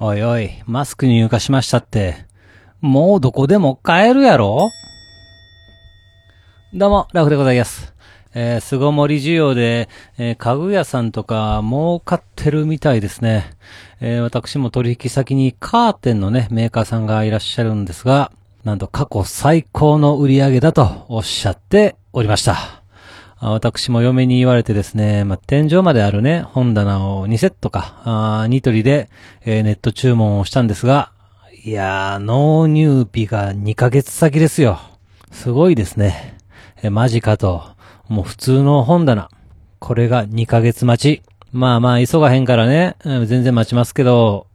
おいおい、マスク入荷しましたって、もうどこでも買えるやろ？どうも、ラフでございます。えー、巣ごもり需要で、えー家具屋さんとか儲かってるみたいですね。えー私も取引先にカーテンのね、メーカーさんがいらっしゃるんですが、なんと過去最高の売り上げだとおっしゃっておりました。私も嫁に言われてですね、まあ、天井まであるね、本棚を2セットか、あニトリで、えーネット注文をしたんですが、いやー、納入日が2ヶ月先ですよ。すごいですね。えーマジかと。もう普通の本棚。これが2ヶ月待ち。まあまあ、急がへんからね、うん全然待ちますけど、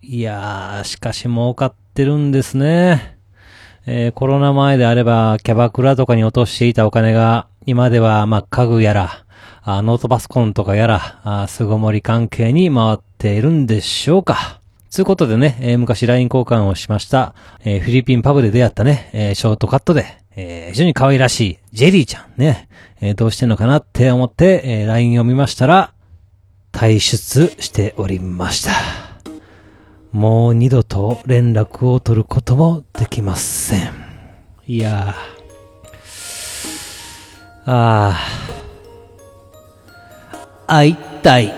いやー、しかし儲かってるんですね。えーコロナ前であれば、キャバクラとかに落としていたお金が、今では、まあ、家具やら、あノートパソコンとかやら、あ巣ごもり関係に回っているんでしょうか。つうことでね、えー昔 LINE 交換をしました、えーフィリピンパブで出会ったね、えーショートカットで、えー非常に可愛らしい、ジェリーちゃんね、えーどうしてんのかなって思って、えー LINE を見ましたら、退出しておりました。もう二度と連絡を取ることもできません。いやー。ああ。会いたい。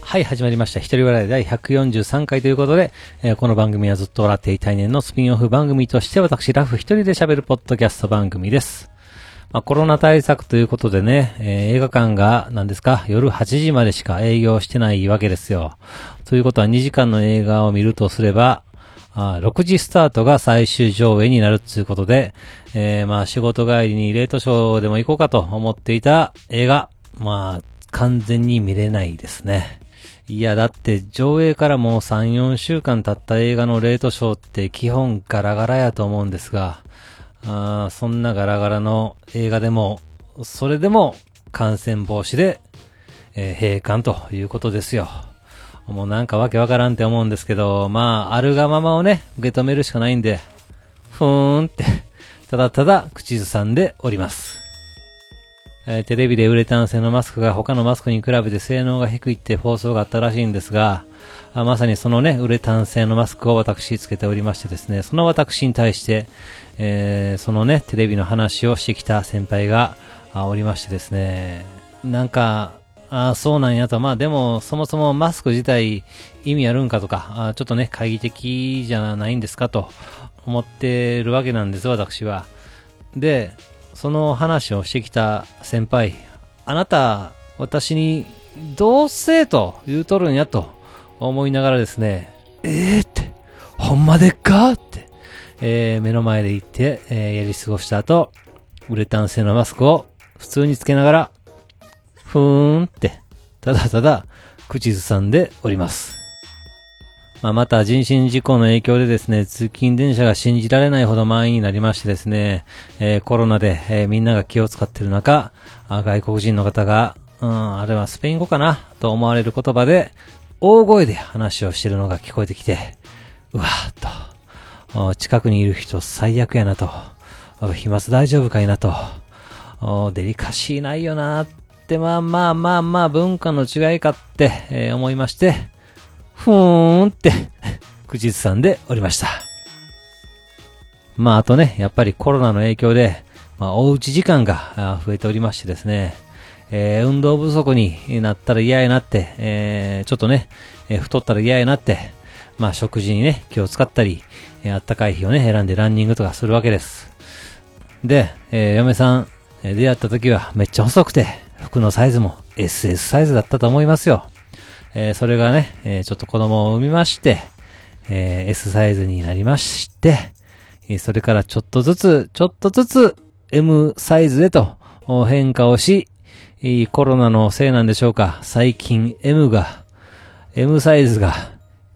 はい、始まりました。一人笑い第143回ということで、えーこの番組はずっと笑っていたい年のスピンオフ番組として私、ラフ一人で喋るポッドキャスト番組です。まあ、コロナ対策ということでね、えー映画館が何ですか、夜8時までしか営業してないわけですよ。ということは2時間の映画を見るとすれば、あ6時スタートが最終上映になるということで、えーまあ仕事帰りにレートショーでも行こうかと思っていた映画、まあ完全に見れないですね。いや、だって上映からもう3、4週間経った映画のレートショーって基本ガラガラやと思うんですが、あそんなガラガラの映画でも、それでも感染防止で、えー閉館ということですよ。もうなんかわけわからんって思うんですけど、まあ、あるがままをね、受け止めるしかないんで、ふーんって、ただただ口ずさんでおります。えーテレビでウレタン製のマスクが他のマスクに比べて性能が低いって放送があったらしいんですが、あまさにそのね、ウレタン製のマスクを私つけておりましてですね、その私に対して、えーそのね、テレビの話をしてきた先輩がおりましてですね、なんか、ああ、そうなんやと。まあでも、そもそもマスク自体意味あるんかとか、あちょっとね、懐疑的じゃないんですかと思ってるわけなんです、私は。で、その話をしてきた先輩、あなた、私に、どうせと言うとるんやと思いながらですね、えーって、ほんまでっか？って、えー目の前で言って、えーやり過ごした後、ウレタン製のマスクを普通につけながら、ふーんって、ただただ、口ずさんでおります。まあ、また人身事故の影響でですね、通勤電車が信じられないほど満員になりましてですね、えーコロナで、えーみんなが気を使っている中、あ外国人の方が、うん、あれはスペイン語かなと思われる言葉で、大声で話をしてるのが聞こえてきて、うわーっと、近くにいる人最悪やなと、飛沫大丈夫かいなと、デリカシーないよなーって、まあまあまあまあ文化の違いかって、えー思いまして、ふーんって、口ずさんでおりました。まああとね、やっぱりコロナの影響で、まあおうち時間が増えておりましてですね、えー運動不足になったら嫌やなって、えーちょっとね、えー太ったら嫌やなって、まあ食事にね、気を使ったり、えーあったかい日をね、選んでランニングとかするわけです。で、えー嫁さん、えー出会った時はめっちゃ細くて、服のサイズも SS サイズだったと思いますよ。えーそれがね、えーちょっと子供を産みまして、えー S サイズになりまして、えーそれからちょっとずつ、ちょっとずつ M サイズへと変化をし、いいコロナのせいなんでしょうか、最近 M が、M サイズが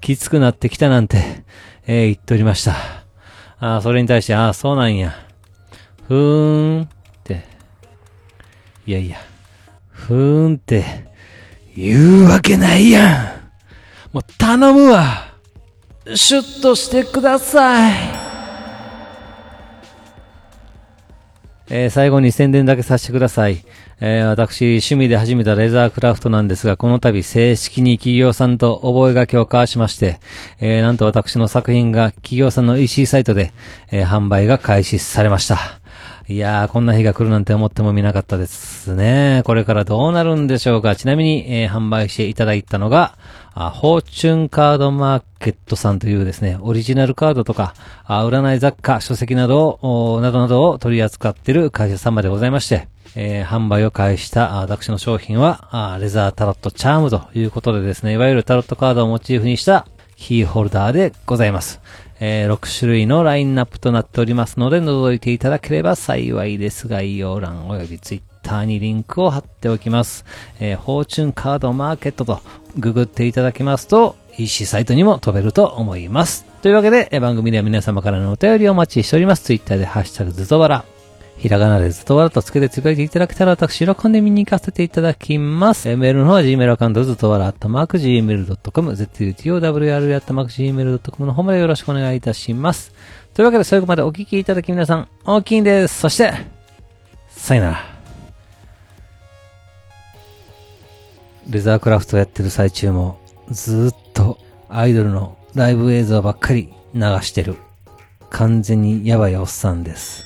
きつくなってきたなんて、えー言っておりました。あーそれに対して、ああ、そうなんや。ふーんって。いやいや、ふーんって、言うわけないやん。もう頼むわ。シュッとしてください。えー、最後に宣伝だけさせてください。えー、私、趣味で始めたレザークラフトなんですが、この度正式に企業さんと覚書を交わしまして、えー、なんと私の作品が企業さんの EC サイトで、え、販売が開始されました。いやー、こんな日が来るなんて思ってもみなかったですね。これからどうなるんでしょうか。ちなみに、えー、販売していただいたのが、あ、フォーチュンカードマーケットさんというですね、オリジナルカードとか、あ占い雑貨、書籍などを、などなどを取り扱っている会社様でございまして、えー、販売を開始した私の商品はあ、レザータロットチャームということでですね、いわゆるタロットカードをモチーフにしたキーホルダーでございます。えー、6種類のラインナップとなっておりますので、覗いていただければ幸いです。概要欄及びツイッターにリンクを貼っておきます。えー、フォーチュンカードマーケットとググっていただきますと、EC サイトにも飛べると思います。というわけで、番組では皆様からのお便りをお待ちしております。ツイッターでハッシュタグズトバラ。ひらがなでずっとわらとつけてつぶやいていただけたら私喜んで見に行かせていただきます。メールの方は Gmail アカウントずっとわら、あったマーク Gmail.com、zutowr あったマーク Gmail.com の方までよろしくお願いいたします。というわけで最後までお聞きいただき皆さん、大きいんです。そして、さよなら。レザークラフトをやってる最中も、ずっとアイドルのライブ映像ばっかり流してる。完全にやばいおっさんです。